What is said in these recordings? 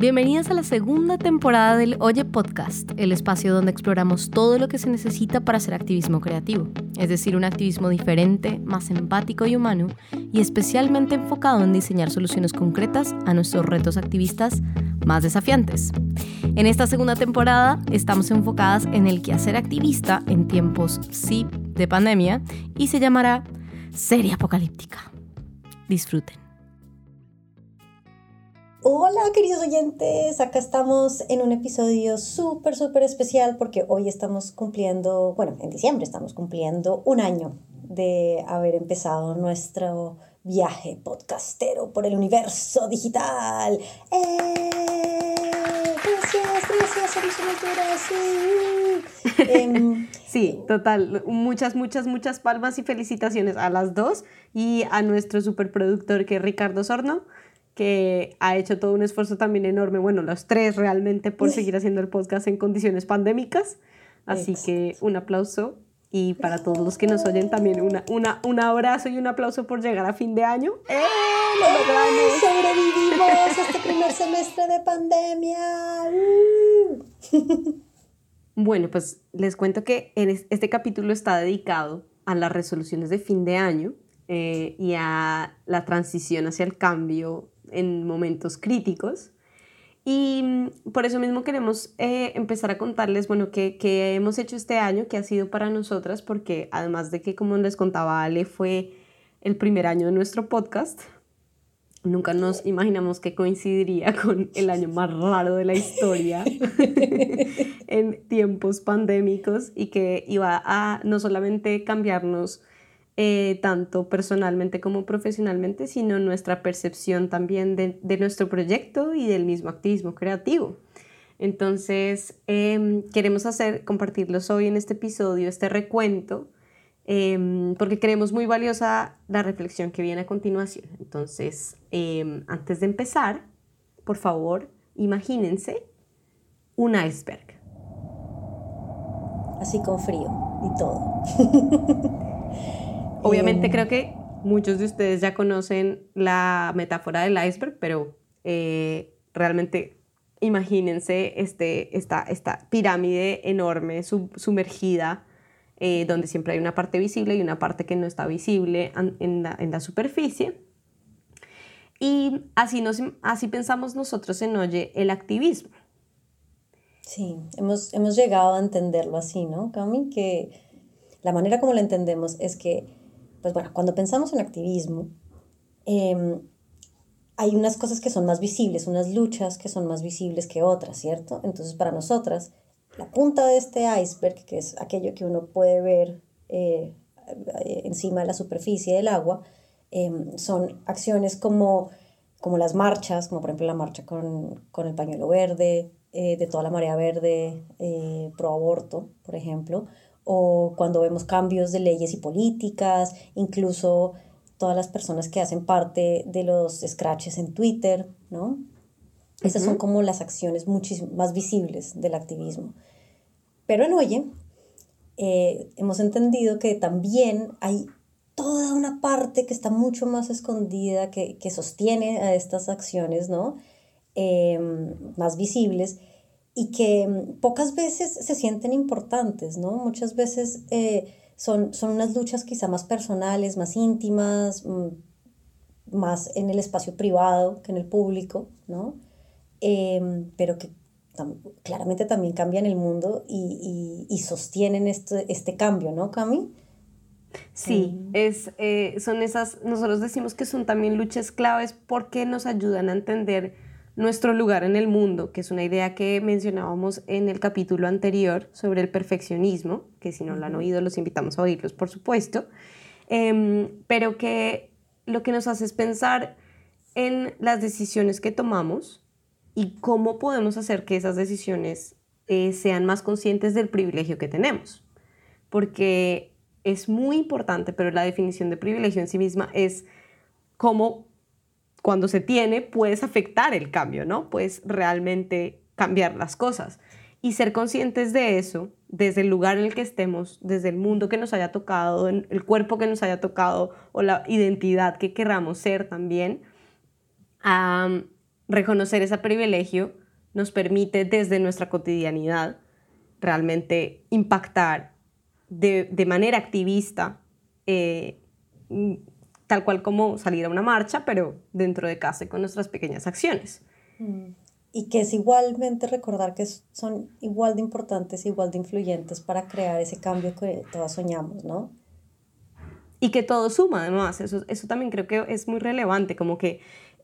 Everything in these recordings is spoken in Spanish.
Bienvenidas a la segunda temporada del Oye Podcast, el espacio donde exploramos todo lo que se necesita para hacer activismo creativo, es decir, un activismo diferente, más empático y humano, y especialmente enfocado en diseñar soluciones concretas a nuestros retos activistas más desafiantes. En esta segunda temporada estamos enfocadas en el quehacer activista en tiempos, sí, de pandemia, y se llamará Serie Apocalíptica. Disfruten. Hola queridos oyentes, acá estamos en un episodio súper, súper especial porque hoy estamos cumpliendo, bueno, en diciembre estamos cumpliendo un año de haber empezado nuestro viaje podcastero por el universo digital. ¡Eh! Gracias, gracias, somos em, sí, total. Muchas, muchas, muchas palmas y felicitaciones a las dos y a nuestro superproductor que es Ricardo Sorno que ha hecho todo un esfuerzo también enorme, bueno, los tres realmente por seguir haciendo el podcast en condiciones pandémicas. Así que un aplauso y para todos los que nos oyen también una, una, un abrazo y un aplauso por llegar a fin de año. ¡Eh! ¡Lo logramos! ¡Sobrevivimos a este primer semestre de pandemia! Bueno, pues les cuento que este capítulo está dedicado a las resoluciones de fin de año eh, y a la transición hacia el cambio en momentos críticos. Y mm, por eso mismo queremos eh, empezar a contarles, bueno, qué, qué, hemos hecho este año, qué ha sido para nosotras, porque además de que, como les contaba Ale, fue el primer año de nuestro podcast, nunca nos imaginamos que coincidiría con el año más raro de la historia en tiempos pandémicos y que iba a no solamente cambiarnos eh, tanto personalmente como profesionalmente, sino nuestra percepción también de, nuestro proyecto y del mismo activismo creativo. Entonces, em, queremos hacer, compartirlos hoy en este episodio, este recuento, em, porque creemos muy valiosa la reflexión que viene a continuación. Entonces, em, antes de empezar, por favor, imagínense un iceberg. Así con frío y todo. Obviamente em. creo que muchos de ustedes ya conocen la metáfora del iceberg, pero eh, realmente imagínense este, esta, esta pirámide enorme sumergida, eh, donde siempre hay una parte visible y una parte que no está visible en la, en la superficie. Y así, nos, así pensamos nosotros en Oye el activismo. Sí, hemos, hemos llegado a entenderlo así, ¿no, Cami? Que la manera como lo entendemos es que pues bueno, cuando pensamos en activismo, em, hay unas cosas que son más visibles, unas luchas que son más visibles que otras, ¿cierto? Entonces, para nosotras, la punta de este iceberg, que es aquello que uno puede ver eh, encima de la superficie del agua, em, son acciones como, como las marchas, como por ejemplo la marcha con, con el pañuelo verde, eh, de toda la marea verde eh, pro aborto, por ejemplo, o cuando vemos cambios de leyes y políticas, incluso todas las personas que hacen parte de los scratches en Twitter, ¿no? Esas son como las acciones muchísimo más visibles del activismo. Pero en Oye, eh, hemos entendido que también hay toda una parte que está mucho más escondida, que, que sostiene a estas acciones, ¿no? Em, más visibles y que mm, pocas veces se sienten importantes, ¿no? Muchas veces eh, son, son unas luchas quizá más personales, más íntimas, mm, más en el espacio privado que en el público, ¿no? Em, pero que claramente también cambian el mundo y, y, sostienen este, este cambio, ¿no, Cami? Sí, em. es, eh, son esas, nosotros decimos que son también luchas claves porque nos ayudan a entender nuestro lugar en el mundo, que es una idea que mencionábamos en el capítulo anterior sobre el perfeccionismo, que si no lo han oído los invitamos a oírlos, por supuesto, em, pero que lo que nos hace es pensar en las decisiones que tomamos y cómo podemos hacer que esas decisiones eh, sean más conscientes del privilegio que tenemos. Porque es muy importante, pero la definición de privilegio en sí misma es cómo cuando se tiene, puedes afectar el cambio, ¿no? Puedes realmente cambiar las cosas. Y ser conscientes de eso, desde el lugar en el que estemos, desde el mundo que nos haya tocado, el cuerpo que nos haya tocado o la identidad que querramos ser también, reconocer ese privilegio nos permite desde nuestra cotidianidad realmente impactar de, manera activista, eh, tal cual como salir a una marcha, pero dentro de casa y con nuestras pequeñas acciones. Mm. Y que es igualmente recordar que son igual de importantes, igual de influyentes para crear ese cambio que todos soñamos, ¿no? Y que todo suma, además, eso, eso también creo que es muy relevante, como que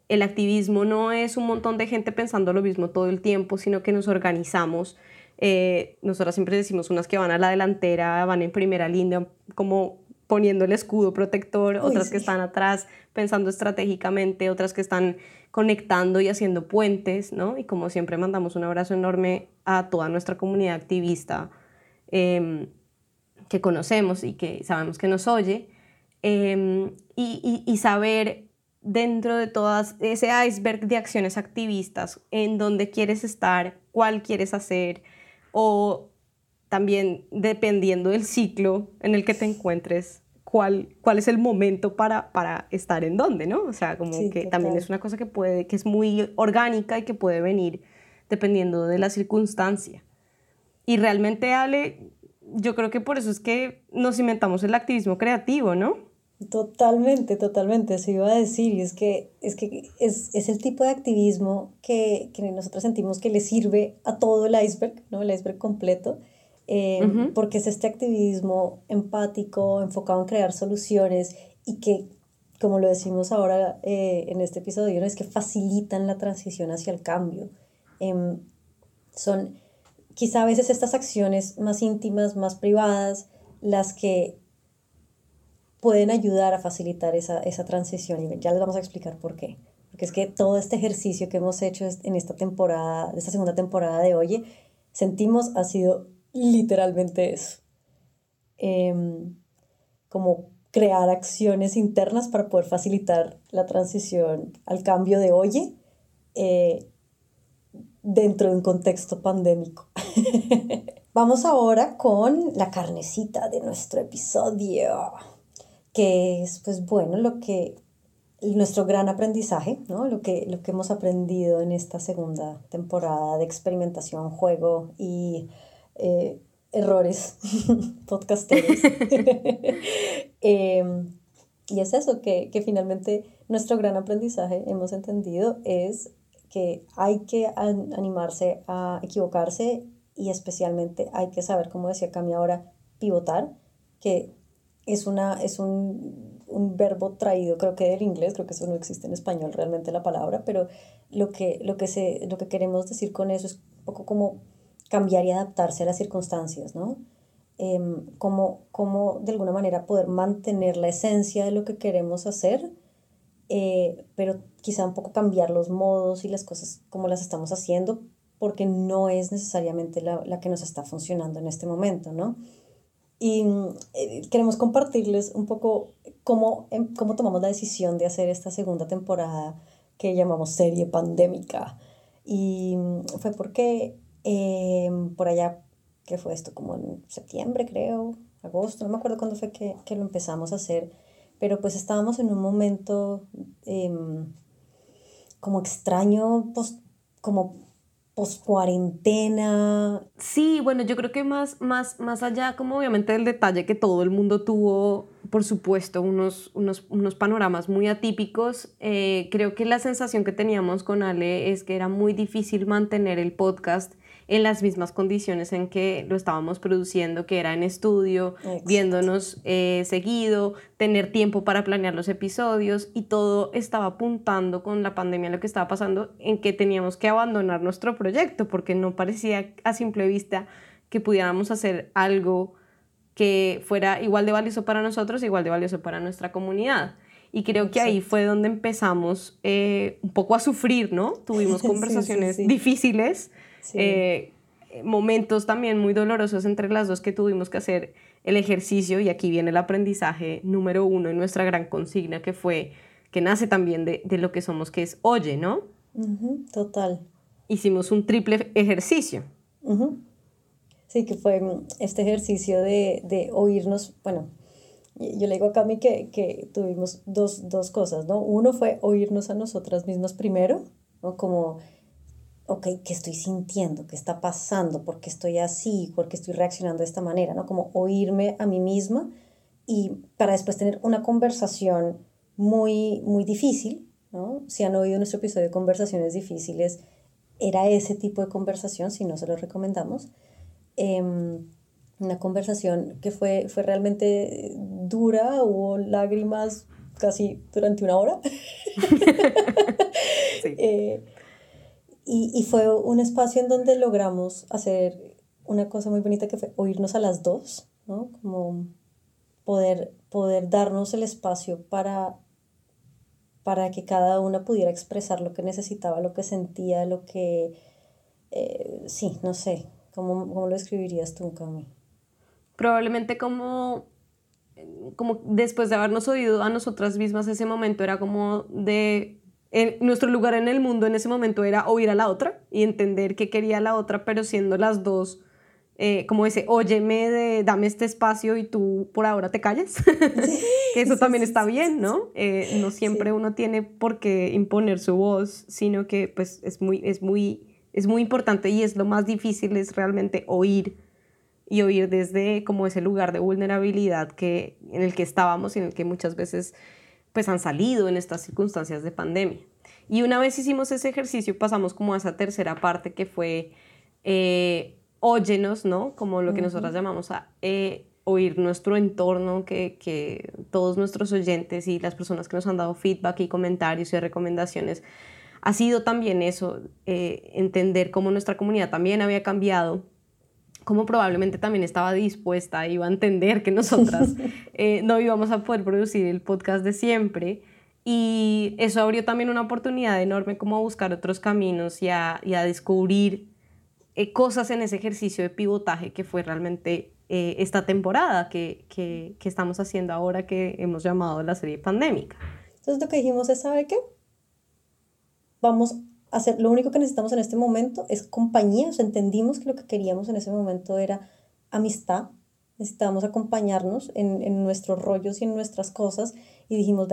el activismo no es un montón de gente pensando lo mismo todo el tiempo, sino que nos organizamos. Eh, nosotras siempre decimos unas que van a la delantera, van en primera línea, como poniendo el escudo protector, otras que están atrás pensando estratégicamente, otras que están conectando y haciendo puentes, ¿no? Y como siempre mandamos un abrazo enorme a toda nuestra comunidad activista em, que conocemos y que sabemos que nos oye, em, y, y, y saber dentro de todas ese iceberg de acciones activistas, en dónde quieres estar, cuál quieres hacer, o también dependiendo del ciclo en el que te encuentres, cuál, cuál es el momento para, para estar en dónde, ¿no? O sea, como que también es una cosa que puede, que es muy orgánica y que puede venir dependiendo de la circunstancia. Y realmente, Ale, yo creo que por eso es que nos inventamos el activismo creativo, ¿no? Totalmente, totalmente, eso iba a decir, y es que es, que es, es el tipo de activismo que, que, nosotros sentimos que le sirve a todo el iceberg, ¿no? el iceberg completo, eh, porque es este activismo empático, enfocado en crear soluciones y que, como lo decimos ahora eh, en este episodio, es que facilitan la transición hacia el cambio. Em, son quizá a veces estas acciones más íntimas, más privadas, las que pueden ayudar a facilitar esa, esa transición y ya les vamos a explicar por qué. Porque es que todo este ejercicio que hemos hecho en esta temporada, esta segunda temporada de Oye, sentimos ha sido literalmente eso. Em, como crear acciones internas para poder facilitar la transición al cambio de Oye eh, dentro de un contexto pandémico. Vamos ahora con la carnecita de nuestro episodio que es, pues bueno, lo que, nuestro gran aprendizaje, ¿no? Lo que, lo que hemos aprendido en esta segunda temporada de experimentación, juego y eh, errores podcasteros. Em, y es eso, que, que finalmente nuestro gran aprendizaje hemos entendido es que hay que animarse a equivocarse y especialmente hay que saber, como decía Cami ahora, pivotar, que es, una, es un, un, verbo traído, creo que del inglés, creo que eso no existe en español realmente la palabra, pero lo que, lo que, se, lo que queremos decir con eso es un poco como cambiar y adaptarse a las circunstancias, ¿no? Eh, como, como de alguna manera poder mantener la esencia de lo que queremos hacer, eh, pero quizá un poco cambiar los modos y las cosas como las estamos haciendo, porque no es necesariamente la, la que nos está funcionando en este momento, ¿no? Y eh, queremos compartirles un poco cómo, em, cómo tomamos la decisión de hacer esta segunda temporada que llamamos serie pandémica. Y fue porque em, por allá, que fue esto? Como en septiembre, creo, agosto, no me acuerdo cuándo fue que, que lo empezamos a hacer, pero pues estábamos en un momento em, como extraño, pues, como post cuarentena. Sí, bueno, yo creo que más, más, más allá, como obviamente del detalle que todo el mundo tuvo, por supuesto, unos, unos, unos panoramas muy atípicos, eh, creo que la sensación que teníamos con Ale es que era muy difícil mantener el podcast en las mismas condiciones en que lo estábamos produciendo, que era en estudio, viéndonos eh, seguido, tener tiempo para planear los episodios y todo estaba apuntando con la pandemia lo que estaba pasando en que teníamos que abandonar nuestro proyecto porque no parecía a simple vista que pudiéramos hacer algo que fuera igual de valioso para nosotros, igual de valioso para nuestra comunidad. Y creo que ahí fue donde empezamos eh, un poco a sufrir, ¿no? Tuvimos conversaciones difíciles eh, momentos también muy dolorosos entre las dos que tuvimos que hacer el ejercicio y aquí viene el aprendizaje número uno en nuestra gran consigna que fue, que nace también de, de lo que somos, que es oye, ¿no? total. Hicimos un triple ejercicio. Sí, que fue este ejercicio de, de, oírnos, bueno, yo le digo a Cami que, que tuvimos dos, dos cosas, ¿no? Uno fue oírnos a nosotras mismas primero, ¿no? Como, ok, ¿qué estoy sintiendo? ¿Qué está pasando? ¿Por qué estoy así? ¿Por qué estoy reaccionando de esta manera? ¿no? Como oírme a mí misma y para después tener una conversación muy, muy difícil, ¿no? Si han oído nuestro episodio de conversaciones difíciles, era ese tipo de conversación, si no se lo recomendamos. Em, una conversación que fue, fue realmente dura, hubo lágrimas casi durante una hora. Eh, y, y, fue un espacio en donde logramos hacer una cosa muy bonita que fue oírnos a las dos, ¿no? Como poder, poder darnos el espacio para, para que cada una pudiera expresar lo que necesitaba, lo que sentía, lo que... Eh, sí, no sé, ¿cómo, ¿cómo, lo escribirías tú, Cami? Probablemente como, como después de habernos oído a nosotras mismas ese momento era como de... En nuestro lugar en el mundo en ese momento era oír a la otra y entender qué quería la otra, pero siendo las dos eh, como ese, óyeme, de, dame este espacio y tú por ahora te callas, que eso también está bien, ¿no? Eh, no siempre uno tiene por qué imponer su voz, sino que pues es muy, es, muy, es muy importante y es lo más difícil, es realmente oír y oír desde como ese lugar de vulnerabilidad que, en el que estábamos y en el que muchas veces pues han salido en estas circunstancias de pandemia. Y una vez hicimos ese ejercicio, pasamos como a esa tercera parte que fue... Eh, óyenos, ¿no? Como lo que nosotros llamamos a eh, oír nuestro entorno, que, que, todos nuestros oyentes y las personas que nos han dado feedback y comentarios y recomendaciones, ha sido también eso, eh, entender cómo nuestra comunidad también había cambiado, cómo probablemente también estaba dispuesta, iba a entender que nosotras eh, no íbamos a poder producir el podcast de siempre. Y eso abrió también una oportunidad enorme como a buscar otros caminos y a, y a descubrir eh, cosas en ese ejercicio de pivotaje que fue realmente eh, esta temporada que, que, que, estamos haciendo ahora que hemos llamado la serie pandémica. Entonces lo que dijimos es, ¿sabe qué? Vamos hacer, lo único que necesitamos en este momento es compañía, o entendimos que lo que queríamos en ese momento era amistad, necesitábamos acompañarnos en, en nuestros rollos y en nuestras cosas. Y dijimos,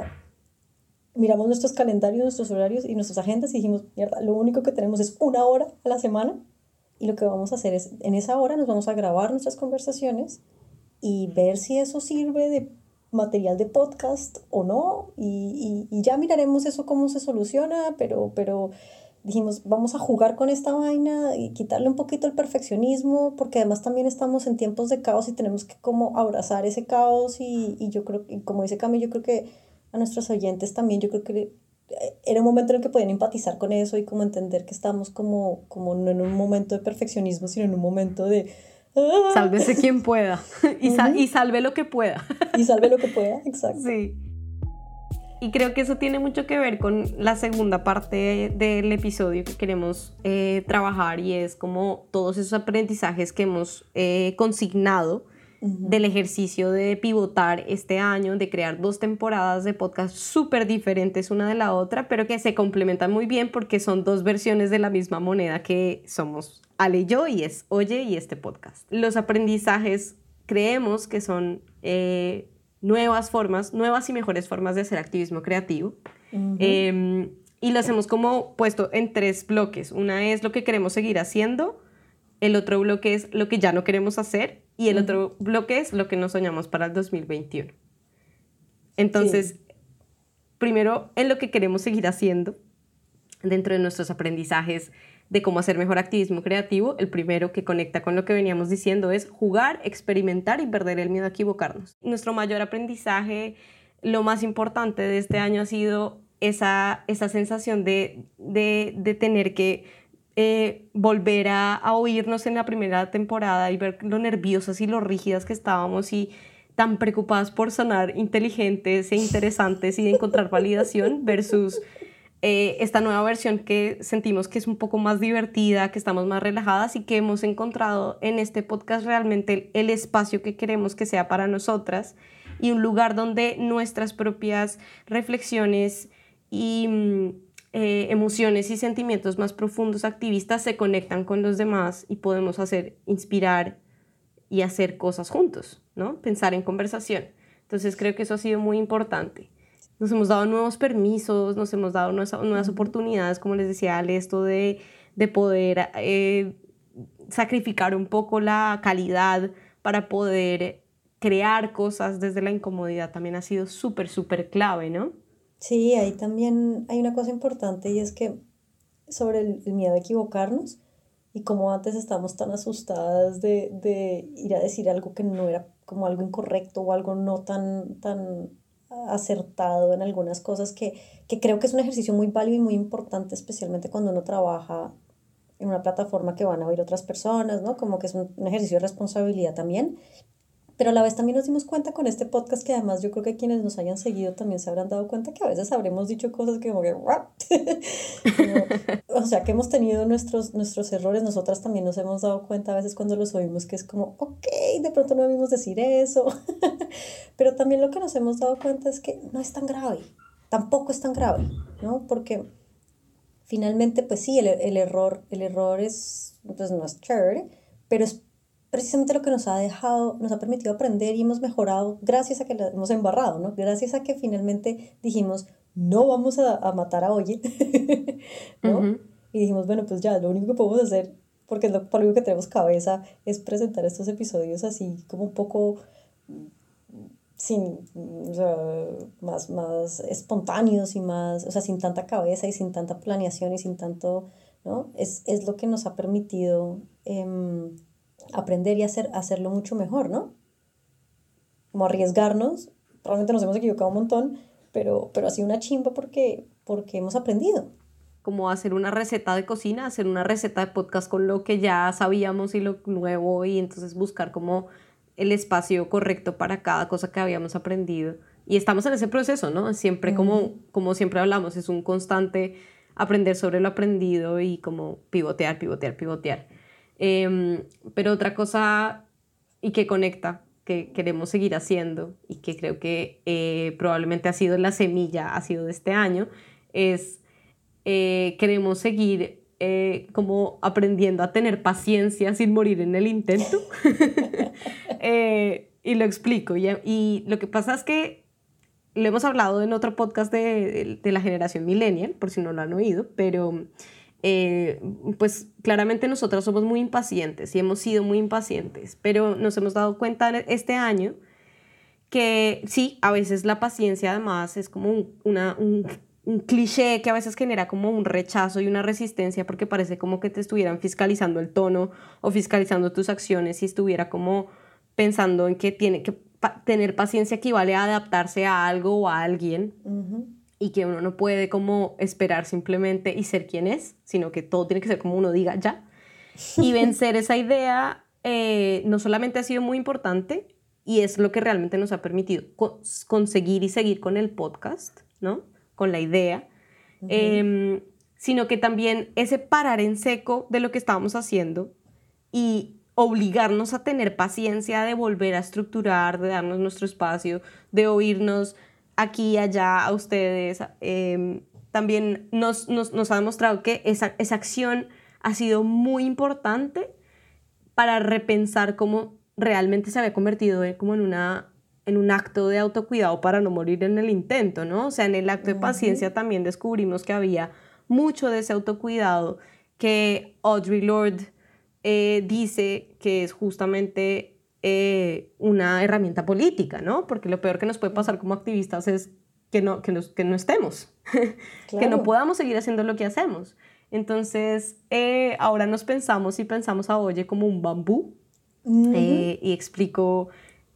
miramos nuestros calendarios, nuestros horarios y nuestras agendas y dijimos, mierda, lo único que tenemos es una hora a la semana y lo que vamos a hacer es, en esa hora nos vamos a grabar nuestras conversaciones y ver si eso sirve de material de podcast o no. Y, y, ya miraremos eso cómo se soluciona, pero, pero dijimos, vamos a jugar con esta vaina y quitarle un poquito el perfeccionismo, porque además también estamos en tiempos de caos y tenemos que como abrazar ese caos y, y yo creo, que como dice Camilo, yo creo que a nuestros oyentes también, yo creo que era un momento en el que podían empatizar con eso y como entender que estamos como, como no en un momento de perfeccionismo, sino en un momento de... ¡Ah! Sálvese quien pueda y, y salve lo que pueda. Y salve lo que pueda, exacto. Sí. Y creo que eso tiene mucho que ver con la segunda parte del episodio que queremos eh, trabajar y es como todos esos aprendizajes que hemos eh, consignado del ejercicio de pivotar este año, de crear dos temporadas de podcast súper diferentes una de la otra, pero que se complementan muy bien porque son dos versiones de la misma moneda que somos Ale y yo, y es Oye y este podcast. Los aprendizajes creemos que son eh, nuevas formas, nuevas y mejores formas de hacer activismo creativo. Em, y los hemos como puesto en tres bloques. Una es lo que queremos seguir haciendo, el otro bloque es lo que ya no queremos hacer y el otro bloque es lo que nos soñamos para el 2021. Entonces, primero en lo que queremos seguir haciendo dentro de nuestros aprendizajes de cómo hacer mejor activismo creativo, el primero que conecta con lo que veníamos diciendo es jugar, experimentar y perder el miedo a equivocarnos. Nuestro mayor aprendizaje, lo más importante de este año ha sido esa, esa sensación de, de, de tener que eh, volver a, oírnos en la primera temporada y ver lo nerviosas y lo rígidas que estábamos y tan preocupadas por sonar inteligentes e interesantes y de encontrar validación versus eh, esta nueva versión que sentimos que es un poco más divertida, que estamos más relajadas y que hemos encontrado en este podcast realmente el espacio que queremos que sea para nosotras y un lugar donde nuestras propias reflexiones y mm, eh, emociones y sentimientos más profundos activistas se conectan con los demás y podemos hacer, inspirar y hacer cosas juntos, ¿no? Pensar en conversación. Entonces creo que eso ha sido muy importante. Nos hemos dado nuevos permisos, nos hemos dado nuevas, nuevas oportunidades, como les decía Ale, esto de, de poder eh, sacrificar un poco la calidad para poder crear cosas desde la incomodidad también ha sido súper, súper clave, ¿no? Sí, ahí también hay una cosa importante y es que sobre el, miedo a equivocarnos y como antes estábamos tan asustadas de, de, ir a decir algo que no era como algo incorrecto o algo no tan, tan acertado en algunas cosas que, que creo que es un ejercicio muy válido y muy importante, especialmente cuando uno trabaja en una plataforma que van a oír otras personas, ¿no? Como que es un, un ejercicio de responsabilidad también pero a la vez también nos dimos cuenta con este podcast que además yo creo que quienes nos hayan seguido también se habrán dado cuenta que a veces habremos dicho cosas que como que, o sea, que hemos tenido nuestros, nuestros errores, nosotras también nos hemos dado cuenta a veces cuando los oímos que es como, ok, de pronto no debimos decir eso, pero también lo que nos hemos dado cuenta es que no es tan grave, tampoco es tan grave, ¿no? Porque finalmente, pues sí, el, el error, el error es, pues no es chévere, pero es precisamente lo que nos ha dejado, nos ha permitido aprender y hemos mejorado gracias a que lo hemos embarrado, ¿no? Gracias a que finalmente dijimos, no vamos a, a matar a Oye, ¿no? Y dijimos, bueno, pues ya, lo único que podemos hacer, porque es lo, por lo que tenemos cabeza, es presentar estos episodios así como un poco sin, o sea, más, más espontáneos y más, o sea, sin tanta cabeza y sin tanta planeación y sin tanto, ¿no? Es, es lo que nos ha permitido... Eh, aprender y hacer, hacerlo mucho mejor, ¿no? Como arriesgarnos, probablemente nos hemos equivocado un montón, pero, pero ha sido una chimba porque, porque hemos aprendido. Como hacer una receta de cocina, hacer una receta de podcast con lo que ya sabíamos y lo nuevo y entonces buscar como el espacio correcto para cada cosa que habíamos aprendido. Y estamos en ese proceso, ¿no? Siempre como, como siempre hablamos, es un constante aprender sobre lo aprendido y como pivotear, pivotear, pivotear. Em, pero otra cosa y que conecta, que queremos seguir haciendo y que creo que eh, probablemente ha sido la semilla, ha sido de este año, es eh, queremos seguir eh, como aprendiendo a tener paciencia sin morir en el intento. y lo explico. Y, y, lo que pasa es que lo hemos hablado en otro podcast de, de la generación millennial, por si no lo han oído, pero eh, pues claramente nosotros somos muy impacientes y hemos sido muy impacientes, pero nos hemos dado cuenta este año que sí, a veces la paciencia además es como un, una, un, cliché que a veces genera como un rechazo y una resistencia porque parece como que te estuvieran fiscalizando el tono o fiscalizando tus acciones y estuviera como pensando en que tiene que tener paciencia equivale a adaptarse a algo o a alguien y que uno no puede como esperar simplemente y ser quien es, sino que todo tiene que ser como uno diga ya. Y vencer esa idea eh, no solamente ha sido muy importante y es lo que realmente nos ha permitido conseguir y seguir con el podcast, ¿no? Con la idea, em, sino que también ese parar en seco de lo que estábamos haciendo y obligarnos a tener paciencia de volver a estructurar, de darnos nuestro espacio, de oírnos aquí, allá, a ustedes, em, también nos, nos, ha demostrado que esa, esa acción ha sido muy importante para repensar cómo realmente se había convertido en, como en, una, en un acto de autocuidado para no morir en el intento, ¿no? O sea, en el acto de paciencia también descubrimos que había mucho de ese autocuidado que Audre Lorde eh, dice que es justamente eh, una herramienta política, ¿no? Porque lo peor que nos puede pasar como activistas es que no, que, que no estemos, que no podamos seguir haciendo lo que hacemos. Entonces, eh, ahora nos pensamos y pensamos a Oye como un bambú eh, y explico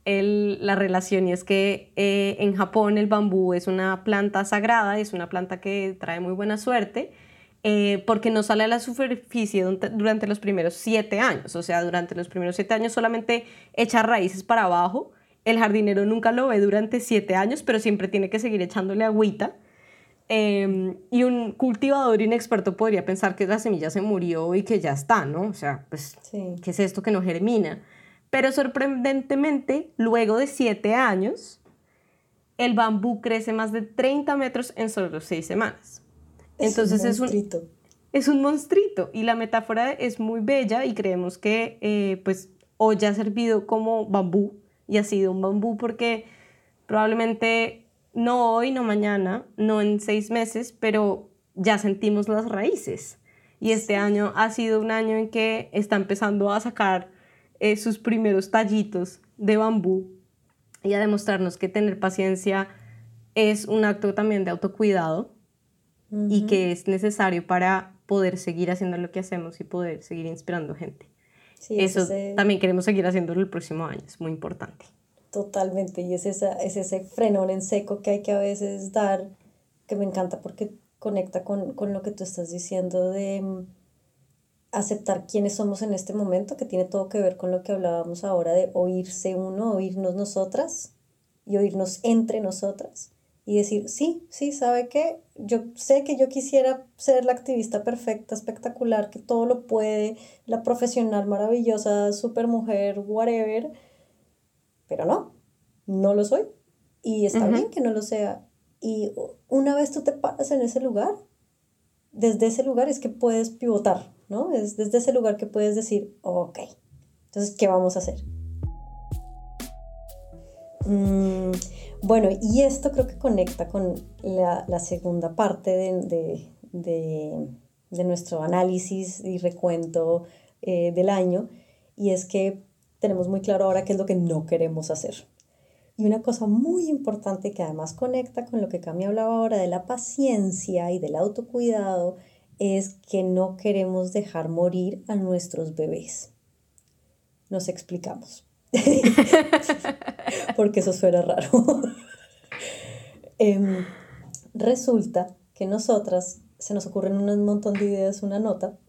el, la relación y es que en Japón el bambú es una planta sagrada, es una planta que trae muy buena suerte eh, porque no sale a la superficie durante los primeros siete años. O sea, durante los primeros siete años solamente echa raíces para abajo. El jardinero nunca lo ve durante siete años, pero siempre tiene que seguir echándole agüita. Em, y un cultivador inexperto podría pensar que la semilla se murió y que ya está, ¿no? O sea, pues, ¿qué es esto que no germina? Pero sorprendentemente, luego de siete años, el bambú crece más de 30 metros en solo seis semanas. Entonces es un, es un monstruito y la metáfora es muy bella y creemos que eh, pues hoy ha servido como bambú y ha sido un bambú porque probablemente no hoy, no mañana, no en seis meses, pero ya sentimos las raíces. Y este año ha sido un año en que está empezando a sacar eh, sus primeros tallitos de bambú y a demostrarnos que tener paciencia es un acto también de autocuidado y que es necesario para poder seguir haciendo lo que hacemos y poder seguir inspirando gente. Eso también queremos seguir haciéndolo el próximo año, es muy importante. Totalmente, y es, esa, es ese frenón en seco que hay que a veces dar, que me encanta porque conecta con, con lo que tú estás diciendo de mm, aceptar quiénes somos en este momento, que tiene todo que ver con lo que hablábamos ahora de oírse uno, oírnos nosotras y oírnos entre nosotras y decir, sí, sí, ¿sabe qué? Yo sé que yo quisiera ser la activista perfecta, espectacular, que todo lo puede, la profesional maravillosa, super mujer, whatever, pero no, no lo soy. Y está bien que no lo sea. Y una vez tú te paras en ese lugar, desde ese lugar es que puedes pivotar, ¿no? Es desde ese lugar que puedes decir, ok, entonces, ¿qué vamos a hacer? Mm, bueno, y esto creo que conecta con la, segunda parte de, nuestro análisis y recuento eh, del año, y es que tenemos muy claro ahora qué es lo que no queremos hacer. Y una cosa muy importante que además conecta con lo que Cami hablaba ahora de la paciencia y del autocuidado es que no queremos dejar morir a nuestros bebés. Nos explicamos. Porque eso suena raro. Em, resulta que nosotras se nos ocurren un montón de ideas, una nota,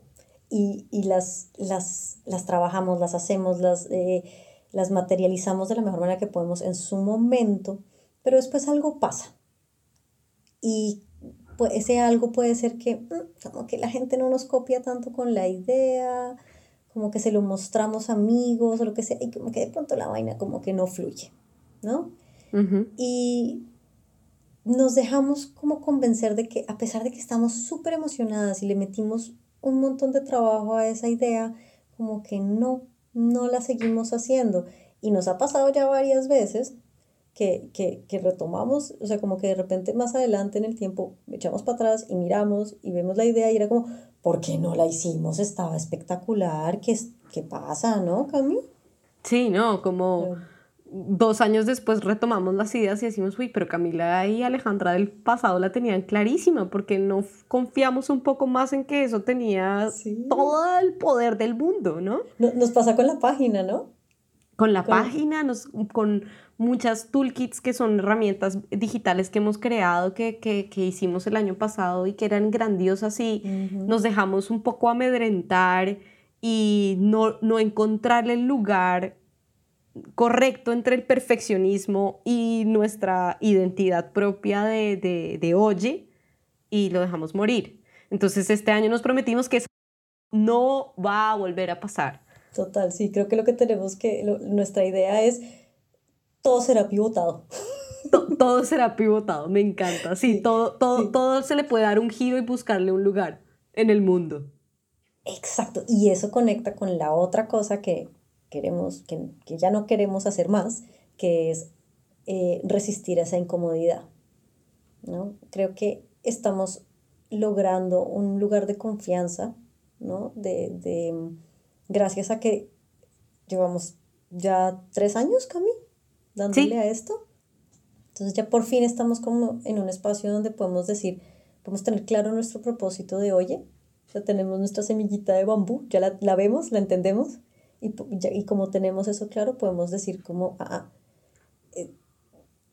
y, las, las, trabajamos, las hacemos, las, eh, las materializamos de la mejor manera que podemos en su momento, pero después algo pasa. Y ese algo puede ser que, mm, como que la gente no nos copia tanto con la idea, como que se lo mostramos amigos o lo que sea, y como que de pronto la vaina como que no fluye, ¿no? Y nos dejamos como convencer de que a pesar de que estamos súper emocionadas y le metimos un montón de trabajo a esa idea, como que no, no la seguimos haciendo. Y nos ha pasado ya varias veces que, que, que, retomamos, o sea, como que de repente más adelante en el tiempo echamos para atrás y miramos y vemos la idea y era como, ¿por qué no la hicimos? Estaba espectacular, ¿qué, qué pasa, no, Cami? Sí, no, como dos años después retomamos las ideas y decimos, uy, pero Camila y Alejandra del pasado la tenían clarísima, porque no confiamos un poco más en que eso tenía todo el poder del mundo, ¿no? Nos pasa con la página, ¿no? Con la página, nos, con muchas toolkits que son herramientas digitales que hemos creado, que, que, que hicimos el año pasado y que eran grandiosas y nos dejamos un poco amedrentar y no, no encontrar el lugar correcto entre el perfeccionismo y nuestra identidad propia de, de, de oye y lo dejamos morir. Entonces este año nos prometimos que eso no va a volver a pasar. Total, sí, creo que lo que tenemos que, nuestra idea es todo será pivotado. todo será pivotado, me encanta. Sí, todo, todo, todo se le puede dar un giro y buscarle un lugar en el mundo. Exacto, y eso conecta con la otra cosa que queremos, que, que ya no queremos hacer más, que es eh, resistir a esa incomodidad. ¿no? Creo que estamos logrando un lugar de confianza, ¿no? De, de gracias a que llevamos ya tres años, Cami, dándole a esto. Entonces ya por fin estamos como en un espacio donde podemos decir, podemos tener claro nuestro propósito de oye, ya tenemos nuestra semillita de bambú, ya la, la vemos, la entendemos, y, y, como tenemos eso claro, podemos decir como, ah, ah eh,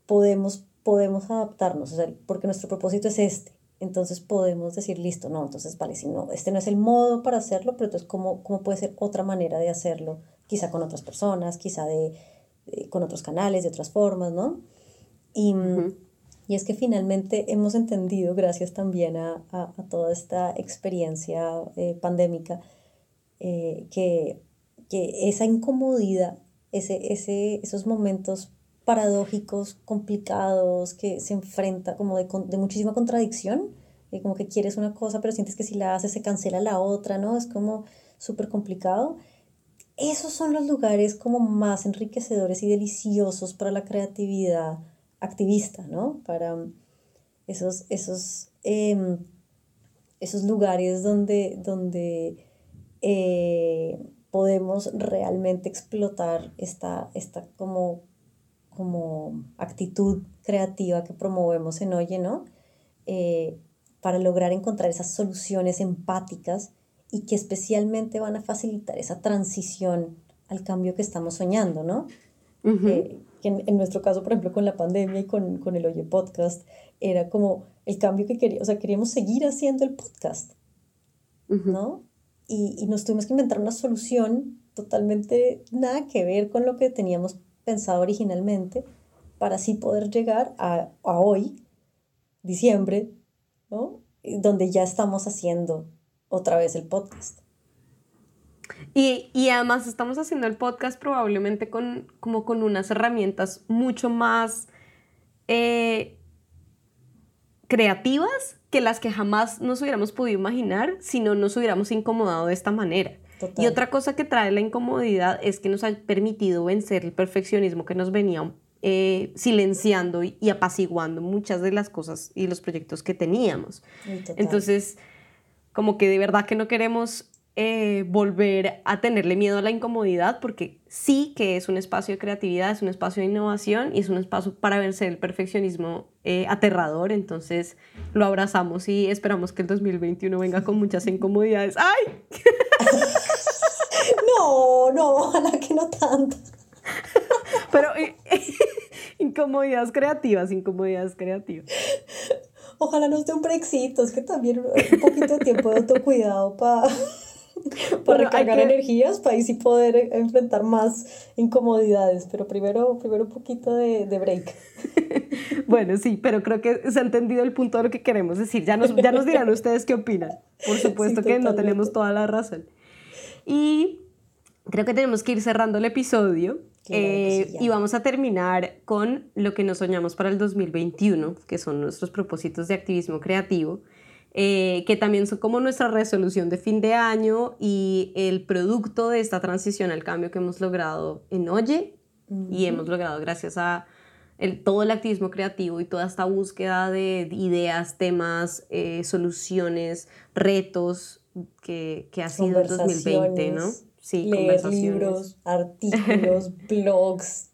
podemos, podemos adaptarnos, o sea, porque nuestro propósito es este. Entonces podemos decir, listo, no, entonces vale, si no, este no es el modo para hacerlo, pero entonces, ¿cómo, cómo puede ser otra manera de hacerlo? Quizá con otras personas, quizá de, con otros canales, de otras formas, ¿no? Y, y, es que finalmente hemos entendido, gracias también a, a, toda esta experiencia eh, pandémica, eh, que que esa incomodidad, ese, ese, esos momentos paradójicos, complicados, que se enfrenta como de, de muchísima contradicción, y como que quieres una cosa, pero sientes que si la haces se cancela la otra, ¿no? Es como súper complicado. Esos son los lugares como más enriquecedores y deliciosos para la creatividad activista, ¿no? Para esos, esos, em, esos lugares donde, donde eh, podemos realmente explotar esta, esta como, como actitud creativa que promovemos en Oye, ¿no? Eh, para lograr encontrar esas soluciones empáticas y que especialmente van a facilitar esa transición al cambio que estamos soñando, ¿no? Eh, que en, nuestro caso, por ejemplo, con la pandemia y con, con el Oye Podcast, era como el cambio que queríamos, o sea, queríamos seguir haciendo el podcast, ¿no? Y, y, nos tuvimos que inventar una solución totalmente nada que ver con lo que teníamos pensado originalmente para así poder llegar a, hoy, diciembre, ¿no? Donde ya estamos haciendo otra vez el podcast. Y, y, además estamos haciendo el podcast probablemente con, como con unas herramientas mucho más eh, creativas que las que jamás nos hubiéramos podido imaginar si no nos hubiéramos incomodado de esta manera. Y otra cosa que trae la incomodidad es que nos ha permitido vencer el perfeccionismo que nos venía eh, silenciando y, apaciguando muchas de las cosas y los proyectos que teníamos. Entonces, como que de verdad que no queremos eh, volver a tenerle miedo a la incomodidad, porque sí que es un espacio de creatividad, es un espacio de innovación y es un espacio para vencer el perfeccionismo eh, aterrador. Entonces lo abrazamos y esperamos que el 2021 venga con muchas incomodidades. ¡Ay! no, no, ojalá que no tanto. Pero incomodidades creativas, incomodidades creativas. Ojalá nos dé un brexit, es que también un poquito de tiempo de autocuidado para para recargar energías, para así poder enfrentar más incomodidades. Pero primero, primero un poquito de, de break. bueno, sí, pero creo que se ha entendido el punto de lo que queremos decir. Ya nos, ya nos dirán ustedes qué opinan. Por supuesto que no tenemos toda la razón. Y creo que tenemos que ir cerrando el episodio. Eh, y vamos a terminar con lo que nos soñamos para el 2021, que son nuestros propósitos de activismo creativo. Eh, que también son como nuestra resolución de fin de año y el producto de esta transición al cambio que hemos logrado en Oye y hemos logrado gracias a el, todo el activismo creativo y toda esta búsqueda de ideas, temas, eh, soluciones, retos que, que ha sido el 2020, ¿no? Sí, leer libros, artículos, blogs,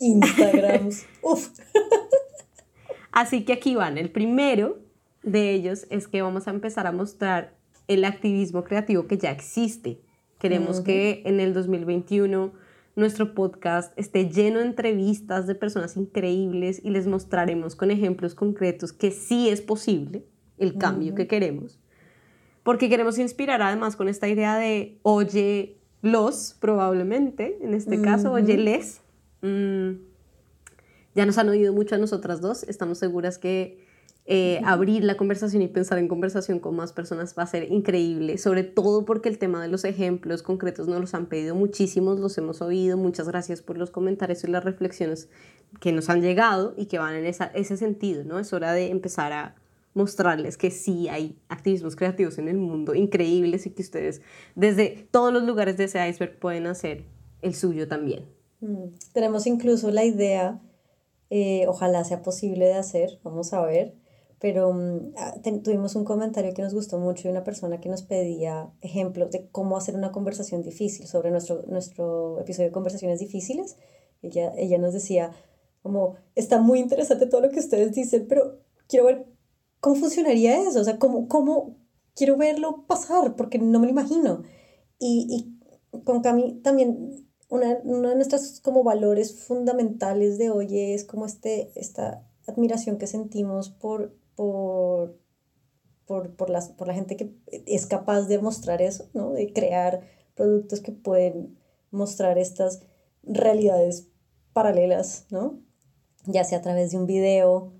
Instagrams. Uf. Así que aquí van. El primero de ellos es que vamos a empezar a mostrar el activismo creativo que ya existe. Queremos que en el 2021 nuestro podcast esté lleno de entrevistas de personas increíbles y les mostraremos con ejemplos concretos que sí es posible el cambio que queremos. Porque queremos inspirar además con esta idea de oye los, probablemente, en este caso, oye les. Mm, ya nos han oído mucho a nosotras dos, estamos seguras que eh, abrir la conversación y pensar en conversación con más personas va a ser increíble, sobre todo porque el tema de los ejemplos concretos nos los han pedido muchísimos, los hemos oído, muchas gracias por los comentarios y las reflexiones que nos han llegado y que van en esa, ese sentido, ¿no? Es hora de empezar a mostrarles que sí hay activismos creativos en el mundo increíbles y que ustedes desde todos los lugares de ese iceberg pueden hacer el suyo también. Mm, tenemos incluso la idea, eh, ojalá sea posible de hacer, vamos a ver, pero mm, ah, tuvimos un comentario que nos gustó mucho de una persona que nos pedía ejemplos de cómo hacer una conversación difícil sobre nuestro, nuestro episodio de conversaciones difíciles. Ella, ella nos decía como, está muy interesante todo lo que ustedes dicen, pero quiero ver cómo funcionaría eso, o sea, cómo, cómo quiero verlo pasar, porque no me lo imagino. Y, y con Cami también una, uno de nuestros como valores fundamentales de hoy es como este, esta admiración que sentimos por por, por, por, las, por la gente que es capaz de mostrar eso, ¿no? de crear productos que pueden mostrar estas realidades paralelas, ¿no? ya sea a través de un video,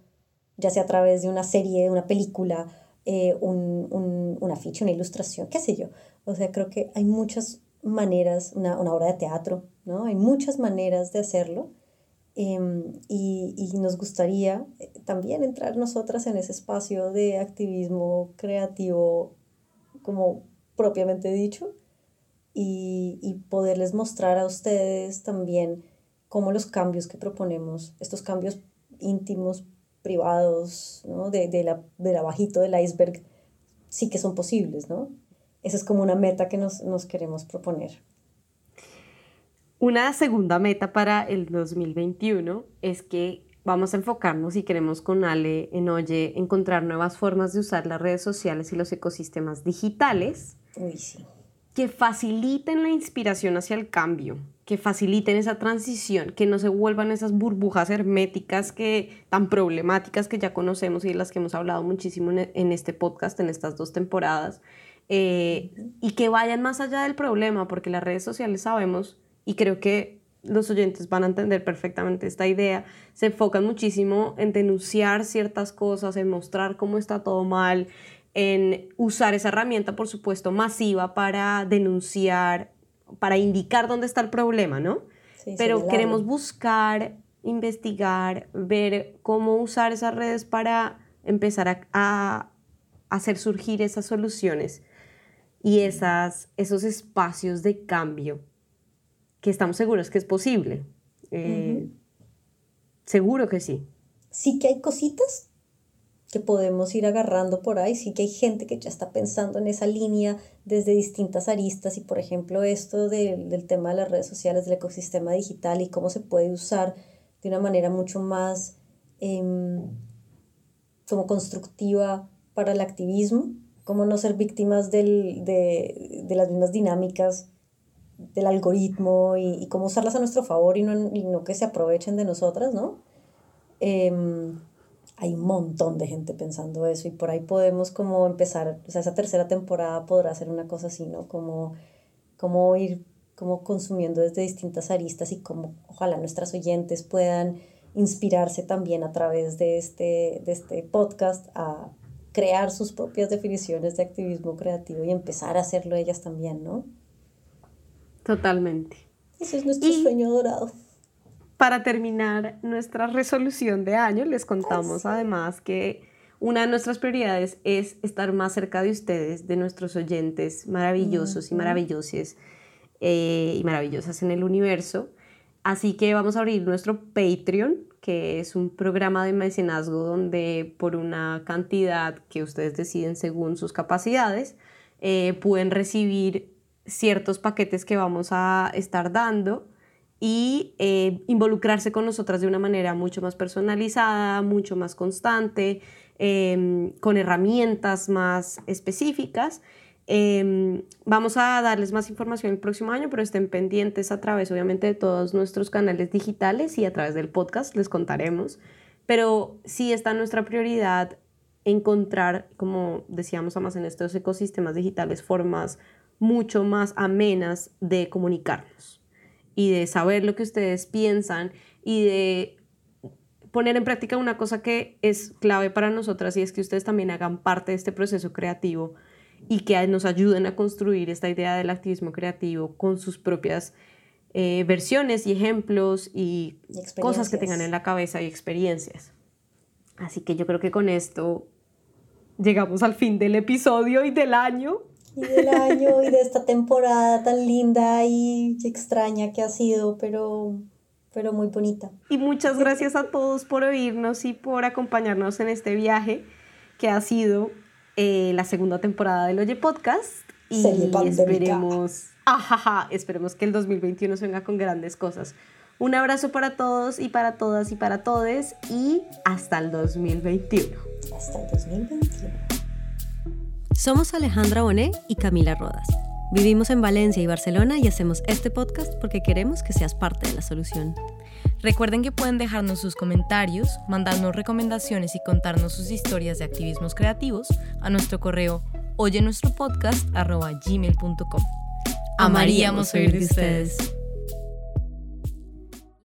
ya sea a través de una serie, una película, eh, un, un, una ficha, una ilustración, qué sé yo. O sea, creo que hay muchas maneras, una, una obra de teatro, ¿no? Hay muchas maneras de hacerlo Em, y, y, nos gustaría eh, también entrar nosotras en ese espacio de activismo creativo, como propiamente dicho, y, y poderles mostrar a ustedes también cómo los cambios que proponemos, estos cambios íntimos, privados, ¿no? de, de, la, del abajito del iceberg, sí que son posibles, ¿no? Esa es como una meta que nos, nos queremos proponer. Una segunda meta para el 2021 es que vamos a enfocarnos y queremos con Ale en Oye encontrar nuevas formas de usar las redes sociales y los ecosistemas digitales que faciliten la inspiración hacia el cambio, que faciliten esa transición, que no se vuelvan esas burbujas herméticas que tan problemáticas que ya conocemos y de las que hemos hablado muchísimo en, este podcast, en estas dos temporadas, eh, y que vayan más allá del problema, porque las redes sociales sabemos, y creo que los oyentes van a entender perfectamente esta idea, se enfocan muchísimo en denunciar ciertas cosas, en mostrar cómo está todo mal, en usar esa herramienta, por supuesto, masiva para denunciar, para indicar dónde está el problema, ¿no? Pero queremos buscar, investigar, ver cómo usar esas redes para empezar a, a hacer surgir esas soluciones y esas, esos espacios de cambio que estamos seguros que es posible. Eh, seguro que sí. Sí que hay cositas que podemos ir agarrando por ahí, sí que hay gente que ya está pensando en esa línea desde distintas aristas y por ejemplo esto del tema de las redes sociales, del ecosistema digital y cómo se puede usar de una manera mucho más em, como constructiva para el activismo, cómo no ser víctimas del, de, de las mismas dinámicas del algoritmo y, cómo usarlas a nuestro favor y no, no que se aprovechen de nosotras, ¿no? Em, hay un montón de gente pensando eso y por ahí podemos como empezar, o sea, esa tercera temporada podrá ser una cosa así, ¿no? Como, como ir como consumiendo desde distintas aristas y como ojalá nuestras oyentes puedan inspirarse también a través de este, de este podcast a crear sus propias definiciones de activismo creativo y empezar a hacerlo ellas también, ¿no? Totalmente. Ese es nuestro sueño dorado. Para terminar nuestra resolución de año, les contamos además que una de nuestras prioridades es estar más cerca de ustedes, de nuestros oyentes maravillosos y maravillosas eh, y maravillosas en el universo. Así que vamos a abrir nuestro Patreon, que es un programa de mecenazgo donde por una cantidad que ustedes deciden según sus capacidades, eh, pueden recibir ciertos paquetes que vamos a estar dando y eh, involucrarse con nosotras de una manera mucho más personalizada, mucho más constante, em, con herramientas más específicas. Em, vamos a darles más información el próximo año, pero estén pendientes a través, obviamente, de todos nuestros canales digitales y a través del podcast les contaremos. Pero sí está nuestra prioridad encontrar, como decíamos además en estos ecosistemas digitales, formas mucho más amenas de comunicarnos y de saber lo que ustedes piensan y de poner en práctica una cosa que es clave para nosotras y es que ustedes también hagan parte de este proceso creativo y que nos ayuden a construir esta idea del activismo creativo con sus propias eh, versiones y ejemplos y cosas que tengan en la cabeza y experiencias. Así que yo creo que con esto llegamos al fin del episodio y del año y del año y de esta temporada tan linda y extraña que ha sido, pero, pero muy bonita. Y muchas gracias a todos por oírnos y por acompañarnos en este viaje que ha sido eh, la segunda temporada del Oye Podcast. Y esperemos, ajaja, esperemos que el 2021 se venga con grandes cosas. Un abrazo para todos y para todas y para todes y hasta el 2021. Hasta el 2021. Somos Alejandra Bonet y Camila Rodas. Vivimos en Valencia y Barcelona y hacemos este podcast porque queremos que seas parte de la solución. Recuerden que pueden dejarnos sus comentarios, mandarnos recomendaciones y contarnos sus historias de activismos creativos a nuestro correo oye nuestro podcast Amaríamos oír de ustedes.